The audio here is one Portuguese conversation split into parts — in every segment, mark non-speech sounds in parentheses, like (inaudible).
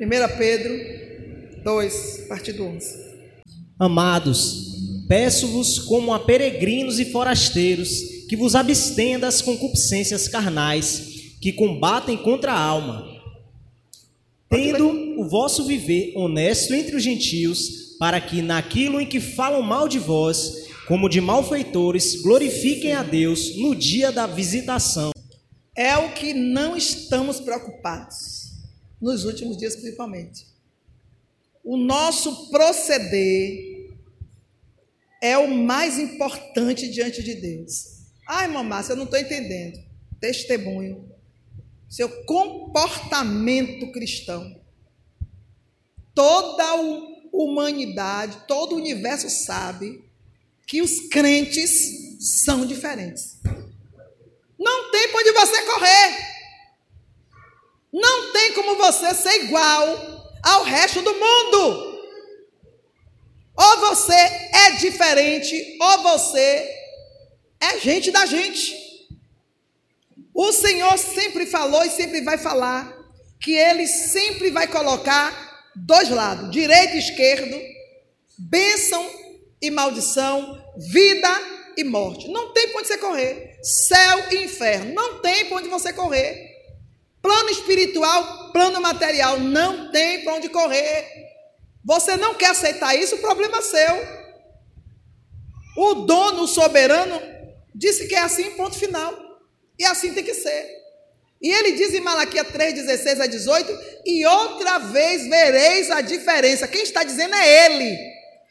1 Pedro 2, partido 11. Amados, peço-vos como a peregrinos e forasteiros que vos abstenha das concupiscências carnais que combatem contra a alma, tendo o vosso viver honesto entre os gentios, para que naquilo em que falam mal de vós, como de malfeitores, glorifiquem a Deus no dia da visitação. É o que não estamos preocupados, nos últimos dias principalmente. O nosso proceder é o mais importante diante de Deus. Ai, mamá, eu não estou entendendo. Testemunho. Seu comportamento cristão. Toda a humanidade, todo o universo sabe que os crentes são diferentes. Não tem para onde você correr. Como você ser igual ao resto do mundo. Ou você é diferente, ou você é gente da gente. O Senhor sempre falou e sempre vai falar que Ele sempre vai colocar dois lados, direito e esquerdo, bênção e maldição, vida e morte. Não tem para onde você correr. Céu e inferno. Não tem para onde você correr. Plano espiritual, plano material. Não tem para onde correr. Você não quer aceitar isso, o problema é seu. O dono, o soberano, disse que é assim, ponto final. E assim tem que ser. E ele diz em Malaquias 3, 16 a 18: E outra vez vereis a diferença. Quem está dizendo é ele.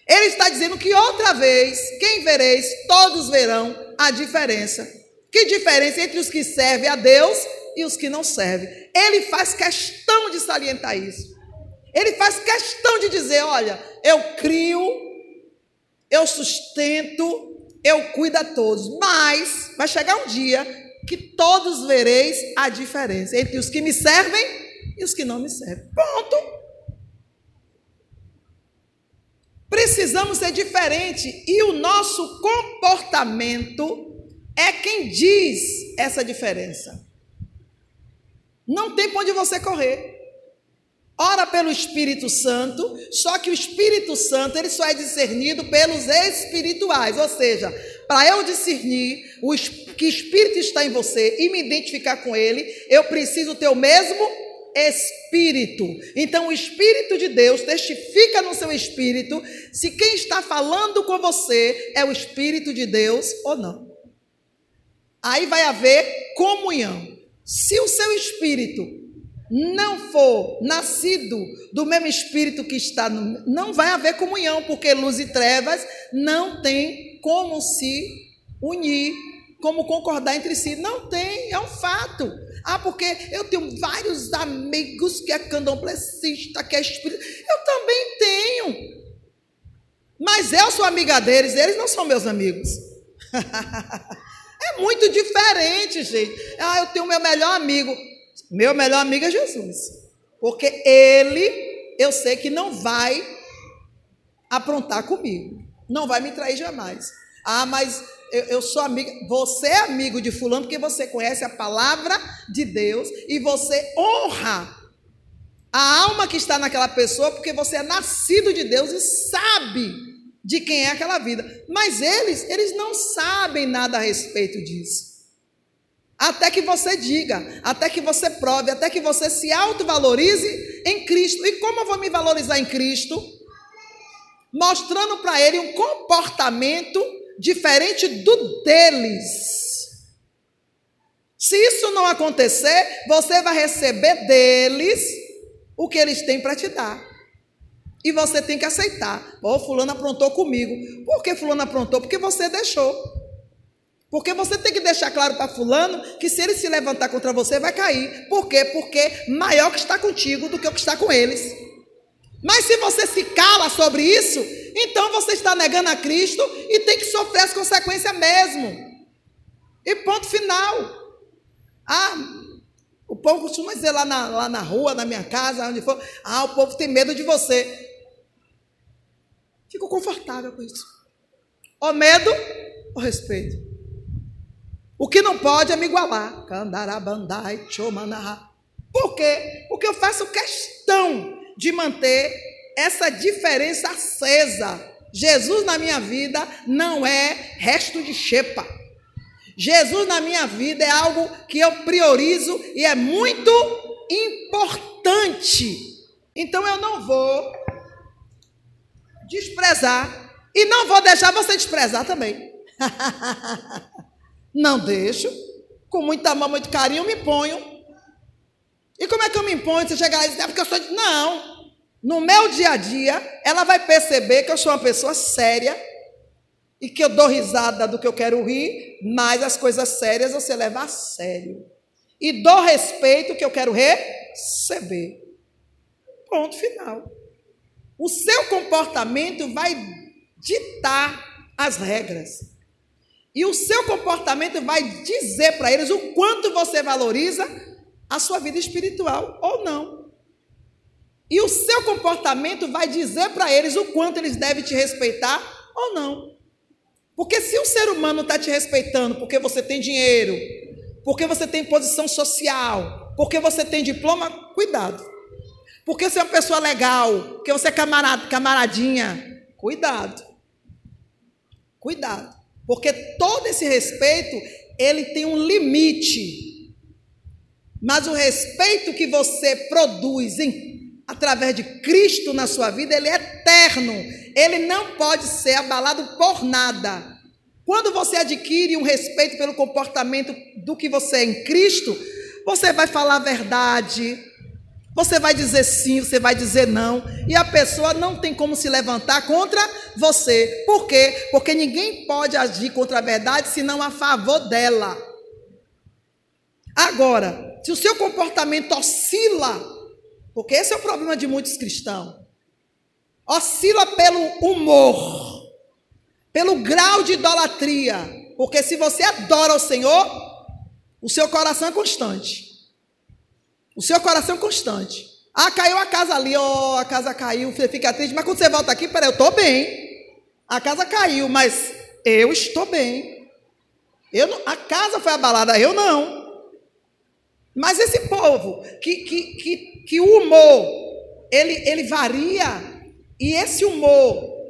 Ele está dizendo que outra vez, quem vereis, todos verão a diferença. Que diferença entre os que servem a Deus e os que não servem. Ele faz questão de salientar isso. Ele faz questão de dizer: olha, eu crio, eu sustento, eu cuido a todos. Mas vai chegar um dia que todos vereis a diferença entre os que me servem e os que não me servem. Ponto. Precisamos ser diferente e o nosso comportamento é quem diz essa diferença. Não tem para onde você correr. Ora pelo Espírito Santo, só que o Espírito Santo ele só é discernido pelos espirituais, ou seja, para eu discernir o que Espírito está em você e me identificar com ele, eu preciso ter o mesmo espírito. Então, o Espírito de Deus testifica no seu espírito se quem está falando com você é o Espírito de Deus ou não. Aí vai haver comunhão. Se o seu espírito não for nascido do mesmo espírito que está no. Não vai haver comunhão, porque luz e trevas não tem como se unir, como concordar entre si. Não tem, é um fato. Ah, porque eu tenho vários amigos que é candomblessista, que é espírita. Eu também tenho. Mas eu sou amiga deles, eles não são meus amigos. (laughs) é muito diferente, gente. Ah, eu tenho meu melhor amigo. Meu melhor amigo é Jesus. Porque ele, eu sei que não vai aprontar comigo. Não vai me trair jamais. Ah, mas eu, eu sou amiga. Você é amigo de Fulano porque você conhece a palavra de Deus e você honra a alma que está naquela pessoa porque você é nascido de Deus e sabe de quem é aquela vida. Mas eles, eles não sabem nada a respeito disso. Até que você diga, até que você prove, até que você se autovalorize em Cristo. E como eu vou me valorizar em Cristo? Mostrando para ele um comportamento diferente do deles. Se isso não acontecer, você vai receber deles o que eles têm para te dar. E você tem que aceitar. Ó, oh, fulano aprontou comigo. Por que fulano aprontou? Porque você deixou. Porque você tem que deixar claro para fulano que se ele se levantar contra você, vai cair. Por quê? Porque maior que está contigo do que o que está com eles. Mas se você se cala sobre isso, então você está negando a Cristo e tem que sofrer as consequências mesmo. E ponto final. Ah, o povo costuma dizer lá na, lá na rua, na minha casa, onde for, ah, o povo tem medo de você. Fico confortável com isso. O medo, o respeito. O que não pode é me igualar. Por quê? Porque eu faço questão de manter essa diferença acesa. Jesus na minha vida não é resto de xepa. Jesus na minha vida é algo que eu priorizo e é muito importante. Então eu não vou desprezar e não vou deixar você desprezar também. (laughs) não deixo. Com muito amor, muito carinho, me ponho. E como é que eu me imponho? Você chegar e dizer, é porque eu sou. De... Não. No meu dia a dia, ela vai perceber que eu sou uma pessoa séria e que eu dou risada do que eu quero rir, mas as coisas sérias você leva a sério. E dou respeito que eu quero receber. Ponto final. O seu comportamento vai ditar as regras. E o seu comportamento vai dizer para eles o quanto você valoriza a sua vida espiritual ou não. E o seu comportamento vai dizer para eles o quanto eles devem te respeitar ou não. Porque se o ser humano está te respeitando porque você tem dinheiro, porque você tem posição social, porque você tem diploma, cuidado. Porque você é uma pessoa legal, porque você é camarada, camaradinha, cuidado. Cuidado. Porque todo esse respeito, ele tem um limite. Mas o respeito que você produz em, através de Cristo na sua vida, ele é eterno ele não pode ser abalado por nada. Quando você adquire um respeito pelo comportamento do que você é em Cristo, você vai falar a verdade, você vai dizer sim, você vai dizer não, e a pessoa não tem como se levantar contra você. Por quê? Porque ninguém pode agir contra a verdade senão a favor dela. Agora, se o seu comportamento oscila, porque esse é o problema de muitos cristãos oscila pelo humor, pelo grau de idolatria. Porque se você adora o Senhor, o seu coração é constante. O seu coração é constante. Ah, caiu a casa ali, ó, oh, a casa caiu, você fica triste, mas quando você volta aqui, peraí, eu estou bem. A casa caiu, mas eu estou bem. Eu não, a casa foi abalada, eu não. Mas esse povo, que, que, que, que o humor, ele, ele varia e esse humor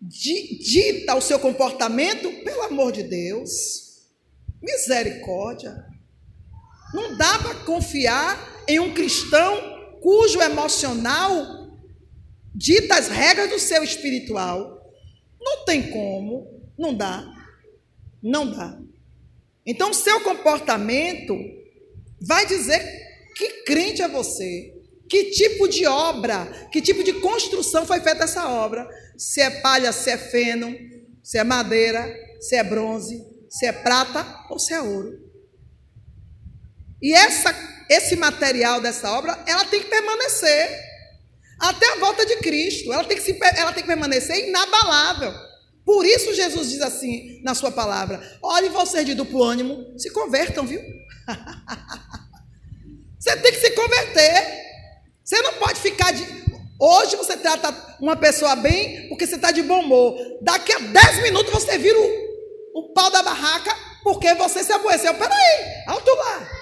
dita o seu comportamento, pelo amor de Deus, misericórdia. Não dá para confiar em um cristão cujo emocional dita as regras do seu espiritual. Não tem como, não dá. Não dá. Então, seu comportamento vai dizer que crente é você. Que tipo de obra, que tipo de construção foi feita essa obra? Se é palha, se é feno, se é madeira, se é bronze, se é prata ou se é ouro. E essa, esse material dessa obra, ela tem que permanecer até a volta de Cristo. Ela tem que, se, ela tem que permanecer inabalável. Por isso Jesus diz assim na sua palavra: olhe vocês de duplo ânimo, se convertam, viu? (laughs) Você tem que se converter. Você não pode ficar de. Hoje você trata uma pessoa bem porque você está de bom humor. Daqui a 10 minutos você vira o, o pau da barraca porque você se aborreceu. Peraí, alto lá.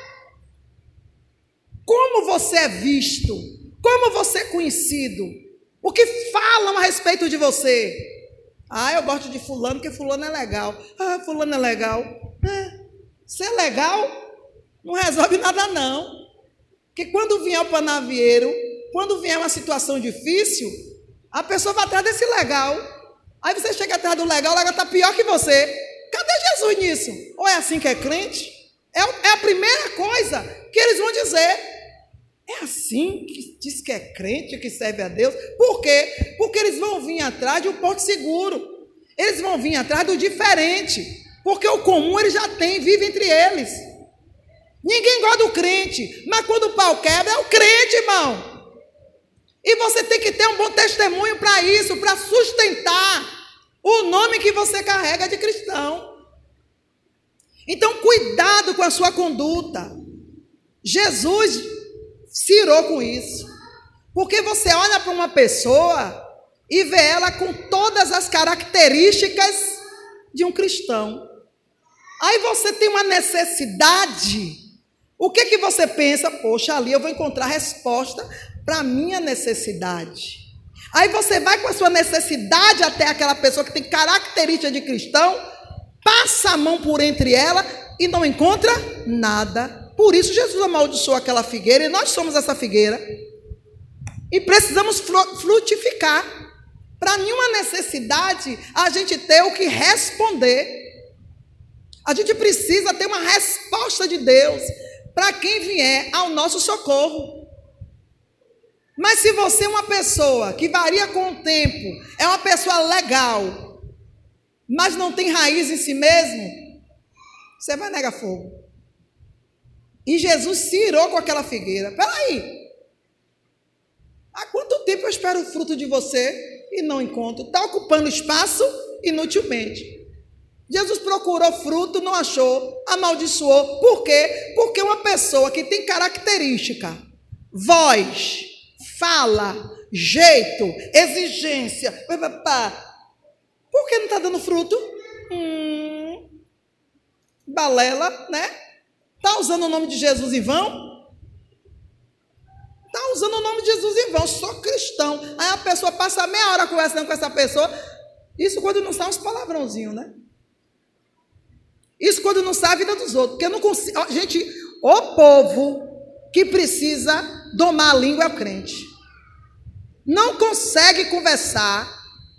Como você é visto? Como você é conhecido? O que falam a respeito de você? Ah, eu gosto de fulano porque fulano é legal. Ah, fulano é legal. É, ser é legal não resolve nada não. Que quando vier o panavieiro, quando vier uma situação difícil, a pessoa vai atrás desse legal. Aí você chega atrás do legal, o legal está pior que você. Cadê Jesus nisso? Ou é assim que é crente? É, é a primeira coisa que eles vão dizer. É assim que diz que é crente, que serve a Deus. Por quê? Porque eles vão vir atrás de um porto seguro. Eles vão vir atrás do diferente. Porque o comum eles já têm, vive entre eles. Ninguém gosta do crente, mas quando o pau quebra, é o crente, irmão. E você tem que ter um bom testemunho para isso, para sustentar o nome que você carrega de cristão. Então, cuidado com a sua conduta. Jesus se irou com isso. Porque você olha para uma pessoa e vê ela com todas as características de um cristão. Aí você tem uma necessidade O que que você pensa? Poxa, ali eu vou encontrar resposta para a minha necessidade. Aí você vai com a sua necessidade até aquela pessoa que tem característica de cristão, passa a mão por entre ela e não encontra nada. Por isso Jesus amaldiçoou aquela figueira e nós somos essa figueira. E precisamos frutificar. Para nenhuma necessidade a gente ter o que responder. A gente precisa ter uma resposta de Deus para quem vier ao nosso socorro. Mas se você é uma pessoa que varia com o tempo, é uma pessoa legal, mas não tem raiz em si mesmo, você vai negar fogo. E Jesus se irou com aquela figueira. Peraí. Há quanto tempo eu espero o fruto de você e não encontro? Está ocupando espaço inutilmente. Jesus procurou fruto, não achou, amaldiçoou. Por quê? Porque uma pessoa que tem característica, voz, fala, jeito, exigência, por que não está dando fruto? Hum, balela, né? Está usando o nome de Jesus em vão? Está usando o nome de Jesus em vão, sou cristão. Aí a pessoa passa meia hora conversando com essa pessoa. Isso quando não sai uns palavrãozinhos, né? Isso quando não sabe a vida dos outros. Porque eu não consigo. Gente, o povo que precisa domar a língua é o crente. Não consegue conversar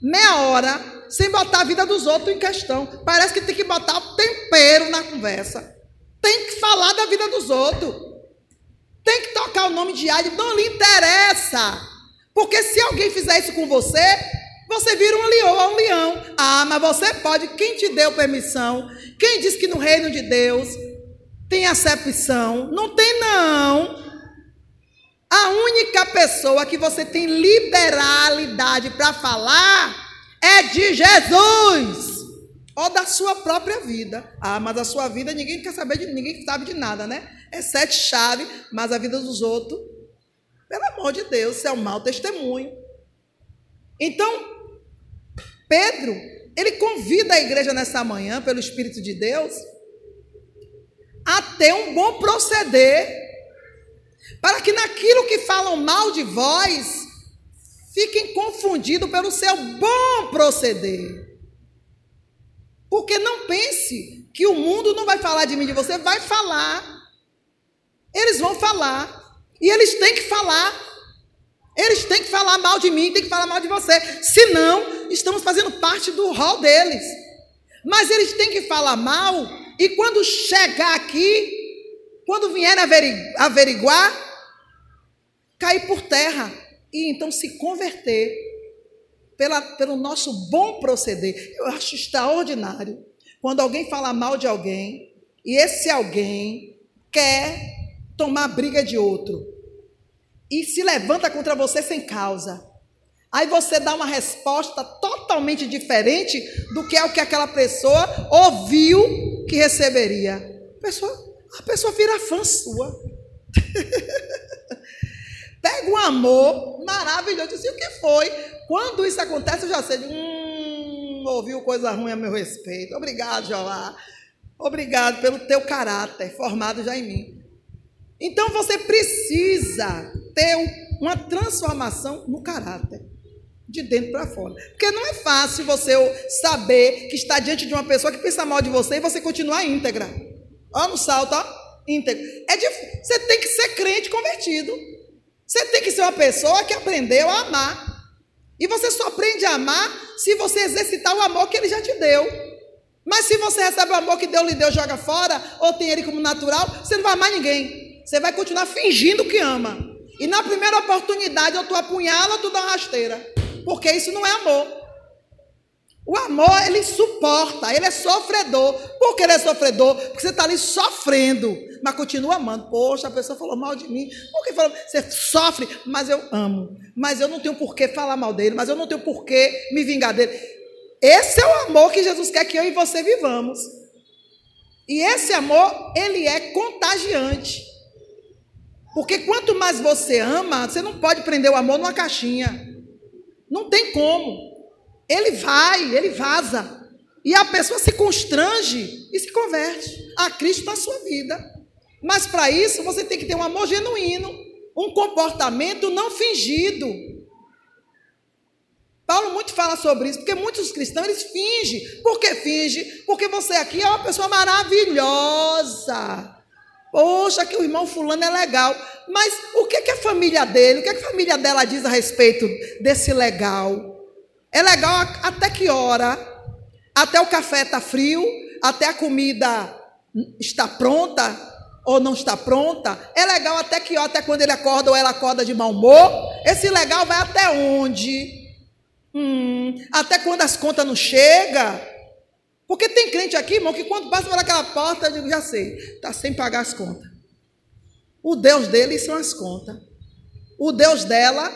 meia hora sem botar a vida dos outros em questão. Parece que tem que botar o tempero na conversa. Tem que falar da vida dos outros. Tem que tocar o nome de Ade. Não lhe interessa. Porque se alguém fizer isso com você, você vira um leão ou um leão. Ah, mas você pode. Quem te deu permissão? Quem disse que no reino de Deus tem acepção? Não tem, não. A única pessoa que você tem liberalidade para falar é de Jesus. Ou da sua própria vida. Ah, mas a sua vida ninguém quer saber de ninguém sabe de nada, né? É sete chaves, mas a vida dos outros, pelo amor de Deus, isso é um mau testemunho. Então, Pedro, ele convida a igreja nessa manhã, pelo Espírito de Deus, a ter um bom proceder, para que naquilo que falam mal de vós, fiquem confundidos pelo seu bom proceder. Porque não pense que o mundo não vai falar de mim, de você, vai falar. Eles vão falar. E eles têm que falar eles têm que falar mal de mim, têm que falar mal de você. Senão, estamos fazendo parte do rol deles. Mas eles têm que falar mal, e quando chegar aqui, quando vier averiguar, cair por terra. E então se converter pela, pelo nosso bom proceder. Eu acho extraordinário quando alguém fala mal de alguém, e esse alguém quer tomar briga de outro e se levanta contra você sem causa. Aí você dá uma resposta totalmente diferente do que é o que aquela pessoa ouviu que receberia. A pessoa, a pessoa vira fã sua. (laughs) Pega um amor maravilhoso. E o que foi? Quando isso acontece, eu já sei. Hum, ouviu coisa ruim a meu respeito. Obrigado, Joá. Obrigado pelo teu caráter formado já em mim. Então você precisa ter uma transformação no caráter, de dentro para fora. Porque não é fácil você saber que está diante de uma pessoa que pensa mal de você e você continuar íntegra. Ó, no salto, ó, íntegro. É difícil. Você tem que ser crente convertido. Você tem que ser uma pessoa que aprendeu a amar. E você só aprende a amar se você exercitar o amor que ele já te deu. Mas se você recebe o amor que Deus lhe deu, joga fora, ou tem ele como natural, você não vai amar ninguém. Você vai continuar fingindo que ama. E na primeira oportunidade, ou tu apunhala ou tu dá uma rasteira. Porque isso não é amor. O amor, ele suporta, ele é sofredor. Por que ele é sofredor? Porque você está ali sofrendo, mas continua amando. Poxa, a pessoa falou mal de mim. Por que falou? Você sofre, mas eu amo. Mas eu não tenho por que falar mal dele, mas eu não tenho por que me vingar dele. Esse é o amor que Jesus quer que eu e você vivamos. E esse amor, ele é contagiante. Porque quanto mais você ama, você não pode prender o amor numa caixinha. Não tem como. Ele vai, ele vaza. E a pessoa se constrange e se converte a Cristo na sua vida. Mas para isso você tem que ter um amor genuíno, um comportamento não fingido. Paulo muito fala sobre isso, porque muitos cristãos eles fingem. Por que finge? Porque você aqui é uma pessoa maravilhosa. Poxa, que o irmão fulano é legal. Mas o que, que a família dele, o que, que a família dela diz a respeito desse legal? É legal até que hora? Até o café está frio? Até a comida está pronta? Ou não está pronta? É legal até que hora? Até quando ele acorda ou ela acorda de mau humor? Esse legal vai até onde? Hum, até quando as contas não chegam. Porque tem crente aqui, irmão, que quando passa por aquela porta, eu digo, já sei, está sem pagar as contas. O Deus dele são as contas. O Deus dela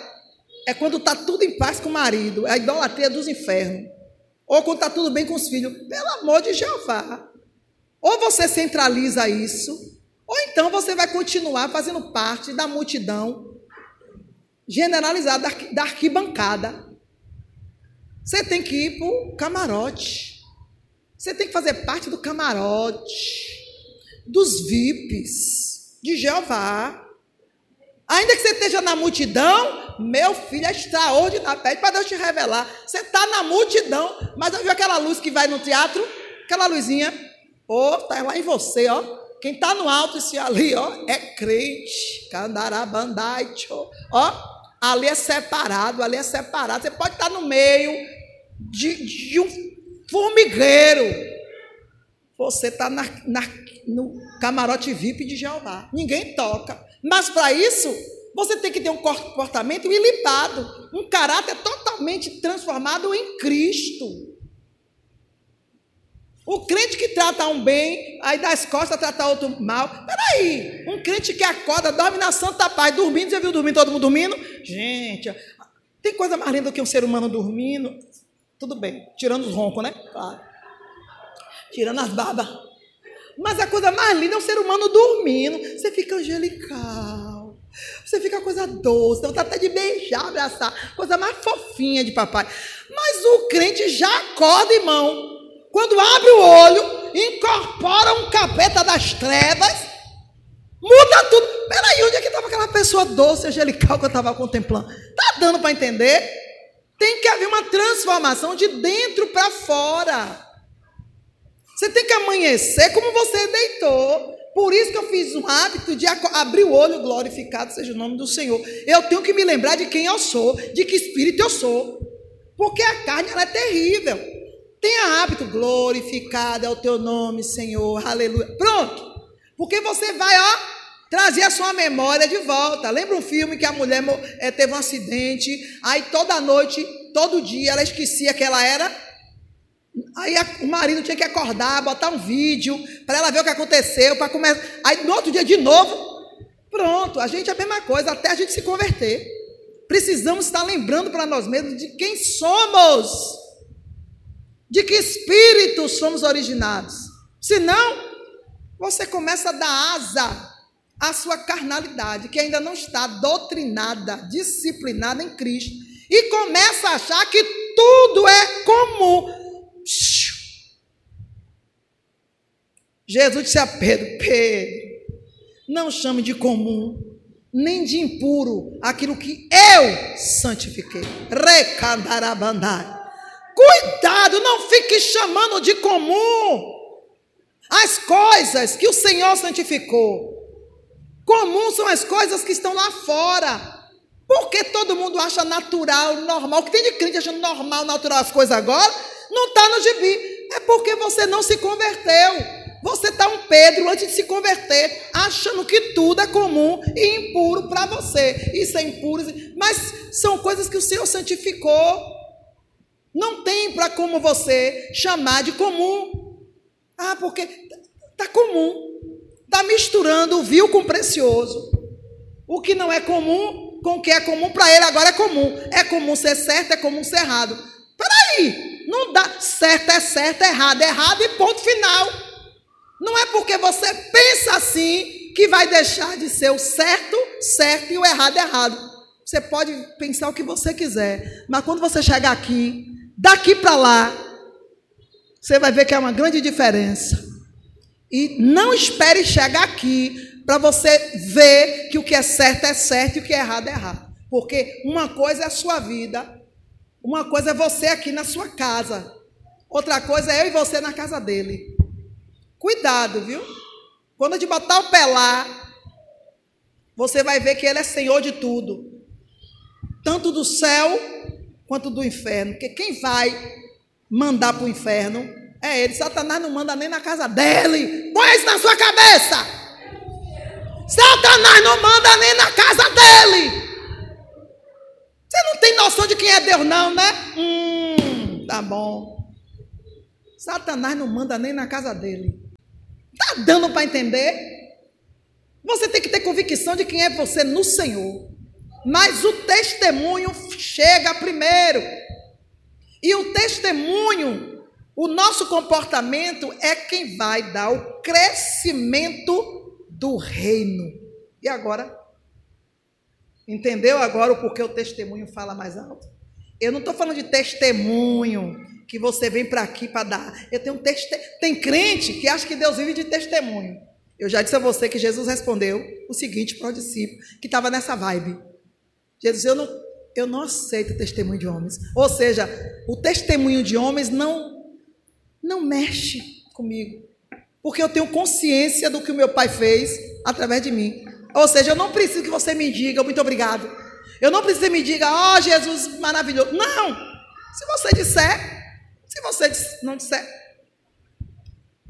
é quando está tudo em paz com o marido, é a idolatria dos infernos. Ou quando está tudo bem com os filhos. Pelo amor de Jeová. Ou você centraliza isso, ou então você vai continuar fazendo parte da multidão generalizada da arquibancada. Você tem que ir para o camarote. Você tem que fazer parte do camarote, dos VIPs de Jeová. Ainda que você esteja na multidão, meu filho é extraordinário. Pede para Deus te revelar. Você está na multidão, mas eu vi aquela luz que vai no teatro, aquela luzinha. Ô, oh, está lá em você, ó. Quem está no alto, esse ali, ó, é crente. Candarabandai, ó. Ali é separado, ali é separado. Você pode estar no meio, de, de um formigueiro. Você está no camarote VIP de Jeová. Ninguém toca. Mas para isso, você tem que ter um comportamento ilibado, um caráter totalmente transformado em Cristo. O crente que trata um bem, aí dá as costas, trata outro mal. Peraí, um crente que acorda, dorme na santa paz, dormindo, você viu dormindo, todo mundo dormindo? Gente, tem coisa mais linda do que um ser humano dormindo? Tudo bem, tirando os roncos, né? Claro. Tirando as babas. Mas a coisa mais linda é o ser humano dormindo. Você fica angelical. Você fica coisa doce, dá até de beijar, abraçar. Coisa mais fofinha de papai. Mas o crente já acorda, irmão. Quando abre o olho, incorpora um capeta das trevas, muda tudo. Peraí, onde é que estava aquela pessoa doce, angelical que eu estava contemplando? Tá dando para entender? Tem que haver uma transformação de dentro para fora. Você tem que amanhecer como você deitou. Por isso que eu fiz um hábito de abrir o olho, glorificado seja o nome do Senhor. Eu tenho que me lembrar de quem eu sou, de que espírito eu sou. Porque a carne ela é terrível. Tenha hábito, glorificado é o teu nome, Senhor. Aleluia. Pronto. Porque você vai, ó, trazer a sua memória de volta. Lembra um filme que a mulher é, teve um acidente, aí toda noite, todo dia, ela esquecia que ela era. Aí a, o marido tinha que acordar, botar um vídeo para ela ver o que aconteceu, para começar. Aí no outro dia de novo, pronto, a gente é a mesma coisa, até a gente se converter. Precisamos estar lembrando para nós mesmos de quem somos, de que espíritos somos originados. Senão, você começa a dar asa a sua carnalidade, que ainda não está doutrinada, disciplinada em Cristo, e começa a achar que tudo é comum. Jesus disse a Pedro: Pedro, não chame de comum, nem de impuro aquilo que eu santifiquei. Recandarabandai. Cuidado, não fique chamando de comum as coisas que o Senhor santificou. Comum são as coisas que estão lá fora. Porque todo mundo acha natural, normal. O que tem de crente achando normal, natural as coisas agora, não está no gibi. É porque você não se converteu. Você está um Pedro antes de se converter, achando que tudo é comum e impuro para você. Isso é impuro, mas são coisas que o Senhor santificou. Não tem para como você chamar de comum. Ah, porque está comum. Está misturando o vil com o precioso. O que não é comum com o que é comum para ele agora é comum. É comum ser certo, é comum ser errado. Peraí, não dá. Certo é certo, é errado é errado e ponto final. Não é porque você pensa assim que vai deixar de ser o certo, certo e o errado, errado. Você pode pensar o que você quiser, mas quando você chegar aqui, daqui para lá, você vai ver que é uma grande diferença. E não espere chegar aqui para você ver que o que é certo é certo e o que é errado é errado. Porque uma coisa é a sua vida, uma coisa é você aqui na sua casa, outra coisa é eu e você na casa dele. Cuidado, viu? Quando a gente botar o pé lá, você vai ver que ele é senhor de tudo, tanto do céu quanto do inferno. Porque quem vai mandar para o inferno é ele. Satanás não manda nem na casa dele. Põe isso na sua cabeça. Satanás não manda nem na casa dele. Você não tem noção de quem é Deus, não, né? Hum, tá bom. Satanás não manda nem na casa dele. Tá dando para entender? Você tem que ter convicção de quem é você no Senhor. Mas o testemunho chega primeiro. E o testemunho, o nosso comportamento é quem vai dar o crescimento do reino. E agora? Entendeu agora o porquê o testemunho fala mais alto? Eu não estou falando de testemunho que você vem para aqui para dar. Eu tenho um teste... Tem crente que acha que Deus vive de testemunho. Eu já disse a você que Jesus respondeu o seguinte para o discípulo que estava nessa vibe. Jesus, eu não, eu não aceito testemunho de homens. Ou seja, o testemunho de homens não, não mexe comigo. Porque eu tenho consciência do que o meu pai fez através de mim. Ou seja, eu não preciso que você me diga muito obrigado. Eu não preciso que me diga, ó oh, Jesus maravilhoso. Não! Se você disser, se você não disser,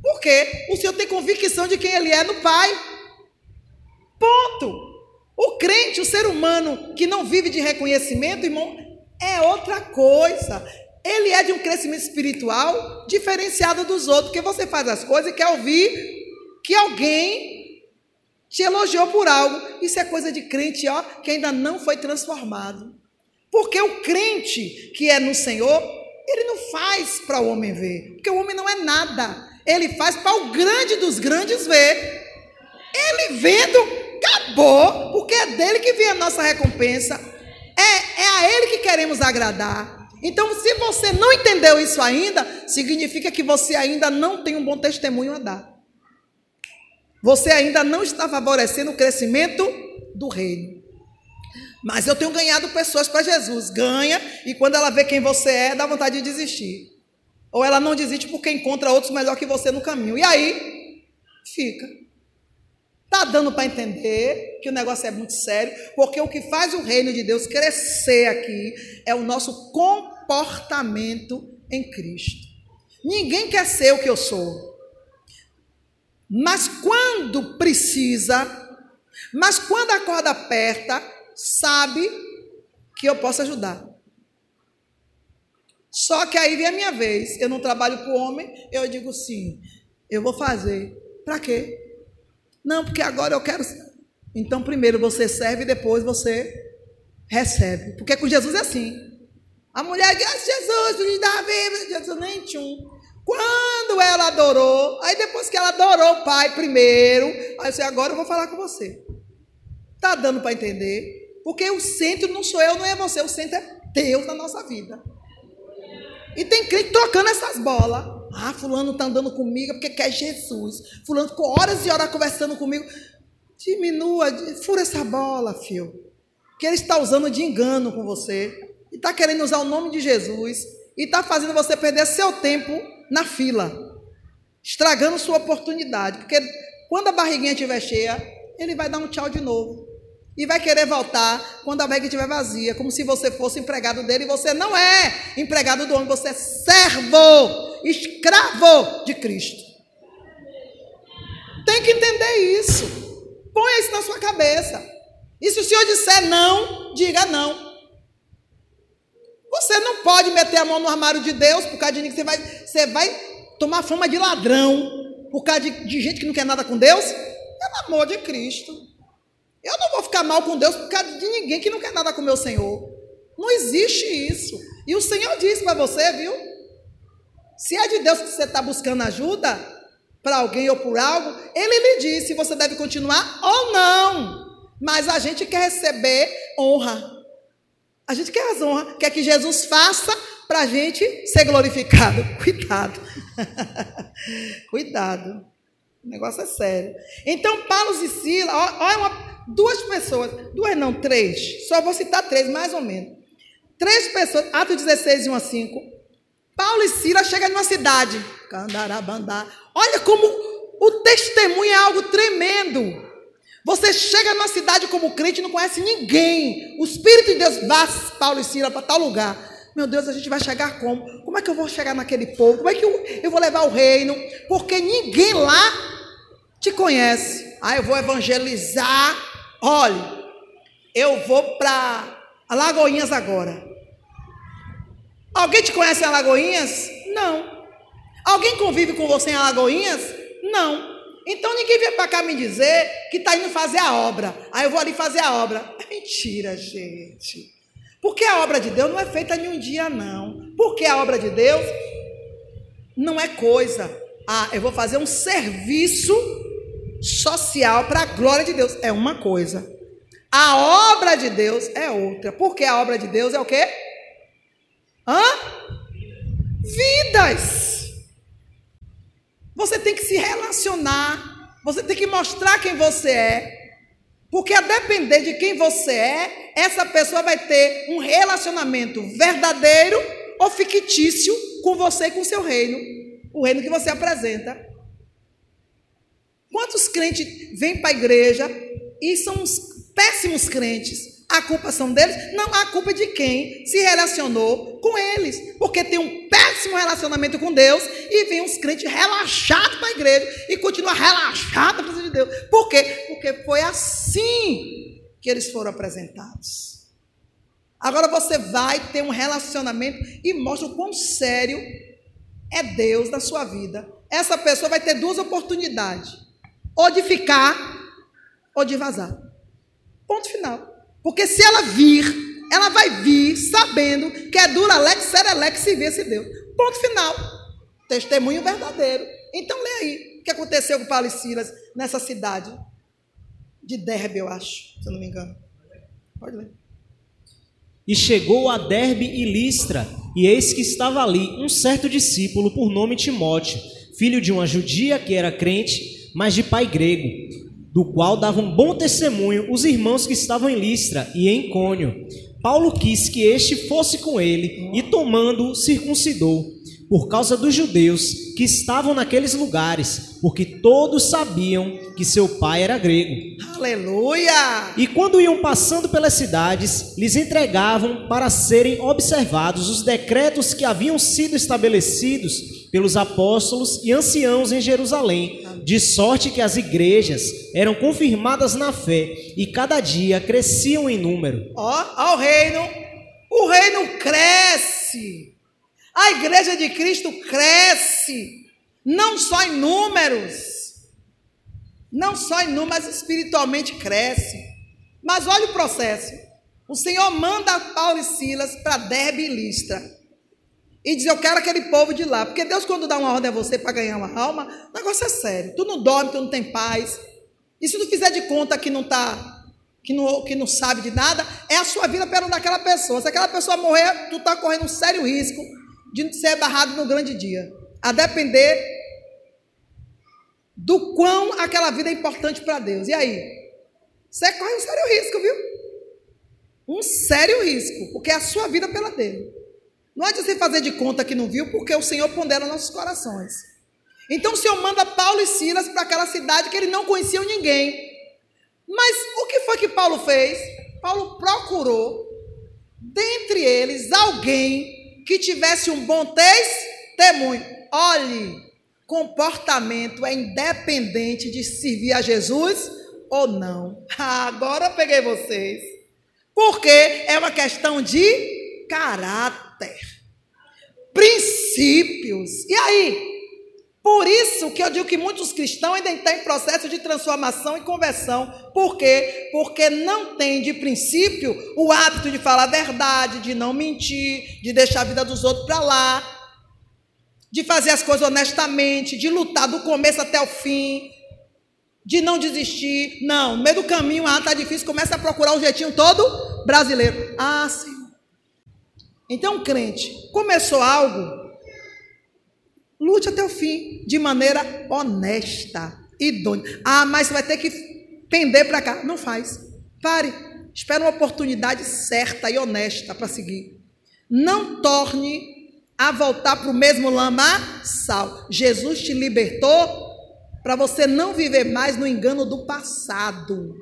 porque o Senhor tem convicção de quem Ele é no Pai. Ponto. O crente, o ser humano que não vive de reconhecimento, irmão, é outra coisa. Ele é de um crescimento espiritual diferenciado dos outros, porque você faz as coisas e quer ouvir que alguém te elogiou por algo. Isso é coisa de crente, ó, que ainda não foi transformado. Porque o crente que é no Senhor, ele não faz para o homem ver, porque o homem não é nada. Ele faz para o grande dos grandes ver. Ele vendo, acabou, porque é dele que vem a nossa recompensa. É, é a ele que queremos agradar. Então, se você não entendeu isso ainda, significa que você ainda não tem um bom testemunho a dar. Você ainda não está favorecendo o crescimento do reino. Mas eu tenho ganhado pessoas para Jesus. Ganha, e quando ela vê quem você é, dá vontade de desistir. Ou ela não desiste porque encontra outros melhor que você no caminho. E aí, fica. Tá dando para entender que o negócio é muito sério, porque o que faz o reino de Deus crescer aqui é o nosso comportamento em Cristo. Ninguém quer ser o que eu sou. Mas quando precisa, mas quando a corda aperta, sabe que eu posso ajudar. Só que aí vem a minha vez. Eu não trabalho o homem, eu digo sim, eu vou fazer. Para quê? Não, porque agora eu quero. Então, primeiro você serve e depois você recebe. Porque com Jesus é assim. A mulher, graças a Jesus, filho de Davi, Jesus nem tchum. Quando ela adorou, aí depois que ela adorou o Pai primeiro, aí disse, agora eu vou falar com você. Tá dando para entender? Porque o centro não sou eu, não é você, o centro é Deus na nossa vida. E tem crente trocando essas bolas. Ah, fulano está andando comigo porque quer Jesus. Fulano ficou horas e horas conversando comigo. Diminua, fura essa bola, filho. Que ele está usando de engano com você. E está querendo usar o nome de Jesus. E está fazendo você perder seu tempo na fila. Estragando sua oportunidade. Porque quando a barriguinha estiver cheia, ele vai dar um tchau de novo. E vai querer voltar quando a bag estiver vazia, como se você fosse empregado dele. E você não é empregado do homem, você é servo, escravo de Cristo. Tem que entender isso. Põe isso na sua cabeça. E se o Senhor disser não, diga não. Você não pode meter a mão no armário de Deus por causa de ninguém. Você vai, você vai tomar fama de ladrão por causa de, de gente que não quer nada com Deus. Pelo amor de Cristo. Eu não vou ficar mal com Deus por causa de ninguém que não quer nada com meu Senhor. Não existe isso. E o Senhor disse para você, viu? Se é de Deus que você está buscando ajuda para alguém ou por algo, Ele lhe disse se você deve continuar ou não. Mas a gente quer receber honra. A gente quer as honras, quer que Jesus faça para a gente ser glorificado. (laughs) Cuidado. (laughs) Cuidado. O negócio é sério. Então, Paulo e Silas, olha uma, duas pessoas, duas não, três, só vou citar três, mais ou menos. Três pessoas, Atos 16, 1 a 5. Paulo e Silas chegam numa cidade, Candarabandá. Olha como o testemunho é algo tremendo. Você chega numa cidade como crente e não conhece ninguém. O Espírito de Deus vai Paulo e Silas para tal lugar. Meu Deus, a gente vai chegar como? Como é que eu vou chegar naquele povo? Como é que eu, eu vou levar o reino? Porque ninguém lá te conhece. Ah, eu vou evangelizar. Olha, eu vou para Alagoinhas agora. Alguém te conhece em Alagoinhas? Não. Alguém convive com você em Alagoinhas? Não. Então ninguém vem para cá me dizer que está indo fazer a obra. Aí eu vou ali fazer a obra. É mentira, gente. Porque a obra de Deus não é feita em um dia, não. Porque a obra de Deus não é coisa. Ah, eu vou fazer um serviço social para a glória de Deus. É uma coisa. A obra de Deus é outra. Porque a obra de Deus é o quê? Hã? Vidas. Você tem que se relacionar, você tem que mostrar quem você é. Porque a depender de quem você é, essa pessoa vai ter um relacionamento verdadeiro ou fictício com você e com seu reino, o reino que você apresenta. Quantos crentes vêm para a igreja e são uns péssimos crentes? A culpa são deles? Não, a culpa é de quem se relacionou com eles. Porque tem um péssimo relacionamento com Deus e vem uns crentes relaxados para a igreja e continua relaxado para de Deus. Por quê? Porque foi assim que eles foram apresentados. Agora você vai ter um relacionamento e mostra o quão sério é Deus na sua vida. Essa pessoa vai ter duas oportunidades: ou de ficar ou de vazar. Ponto final. Porque se ela vir, ela vai vir sabendo que é dura lex, serelex se vê se Deus. Ponto final. Testemunho verdadeiro. Então lê aí o que aconteceu com Paulo e Silas nessa cidade de Derbe, eu acho, se eu não me engano. Pode ler. E chegou a Derbe e Listra, e eis que estava ali um certo discípulo por nome Timóteo, filho de uma judia que era crente, mas de pai grego do qual davam bom testemunho os irmãos que estavam em Listra e em Cônio. Paulo quis que este fosse com ele e, tomando-o, circuncidou, por causa dos judeus que estavam naqueles lugares, porque todos sabiam que seu pai era grego. Aleluia! E quando iam passando pelas cidades, lhes entregavam para serem observados os decretos que haviam sido estabelecidos pelos apóstolos e anciãos em Jerusalém, de sorte que as igrejas eram confirmadas na fé e cada dia cresciam em número. Ó, ao reino, o reino cresce. A igreja de Cristo cresce, não só em números, não só em números, mas espiritualmente cresce. Mas olha o processo. O Senhor manda Paulo e Silas para Derbe e Listra e diz: Eu quero aquele povo de lá. Porque Deus, quando dá uma ordem a você para ganhar uma alma, o negócio é sério. Tu não dorme, tu não tem paz. E se tu fizer de conta que não tá, que não, que não sabe de nada, é a sua vida pelo daquela pessoa. Se aquela pessoa morrer, tu está correndo um sério risco de ser barrado no grande dia. A depender do quão aquela vida é importante para Deus. E aí? Você corre um sério risco, viu? Um sério risco, porque é a sua vida pela dele. Não adianta você fazer de conta que não viu, porque o Senhor pondera nossos corações. Então o Senhor manda Paulo e Silas para aquela cidade que eles não conheciam ninguém. Mas o que foi que Paulo fez? Paulo procurou, dentre eles, alguém que tivesse um bom testemunho. Olhe, comportamento é independente de servir a Jesus ou não. (laughs) agora peguei vocês. Porque é uma questão de caráter, princípios. E aí? Por isso que eu digo que muitos cristãos ainda estão em processo de transformação e conversão. Por quê? Porque não tem de princípio o hábito de falar a verdade, de não mentir, de deixar a vida dos outros para lá, de fazer as coisas honestamente, de lutar do começo até o fim, de não desistir. Não, no meio do caminho, ah, tá difícil, começa a procurar o jeitinho todo brasileiro. Ah, sim. Então, crente, começou algo, lute até o fim, de maneira honesta. idônea. Ah, mas você vai ter que pender para cá. Não faz. Pare. Espera uma oportunidade certa e honesta para seguir. Não torne a voltar para o mesmo lamaçal. Jesus te libertou para você não viver mais no engano do passado.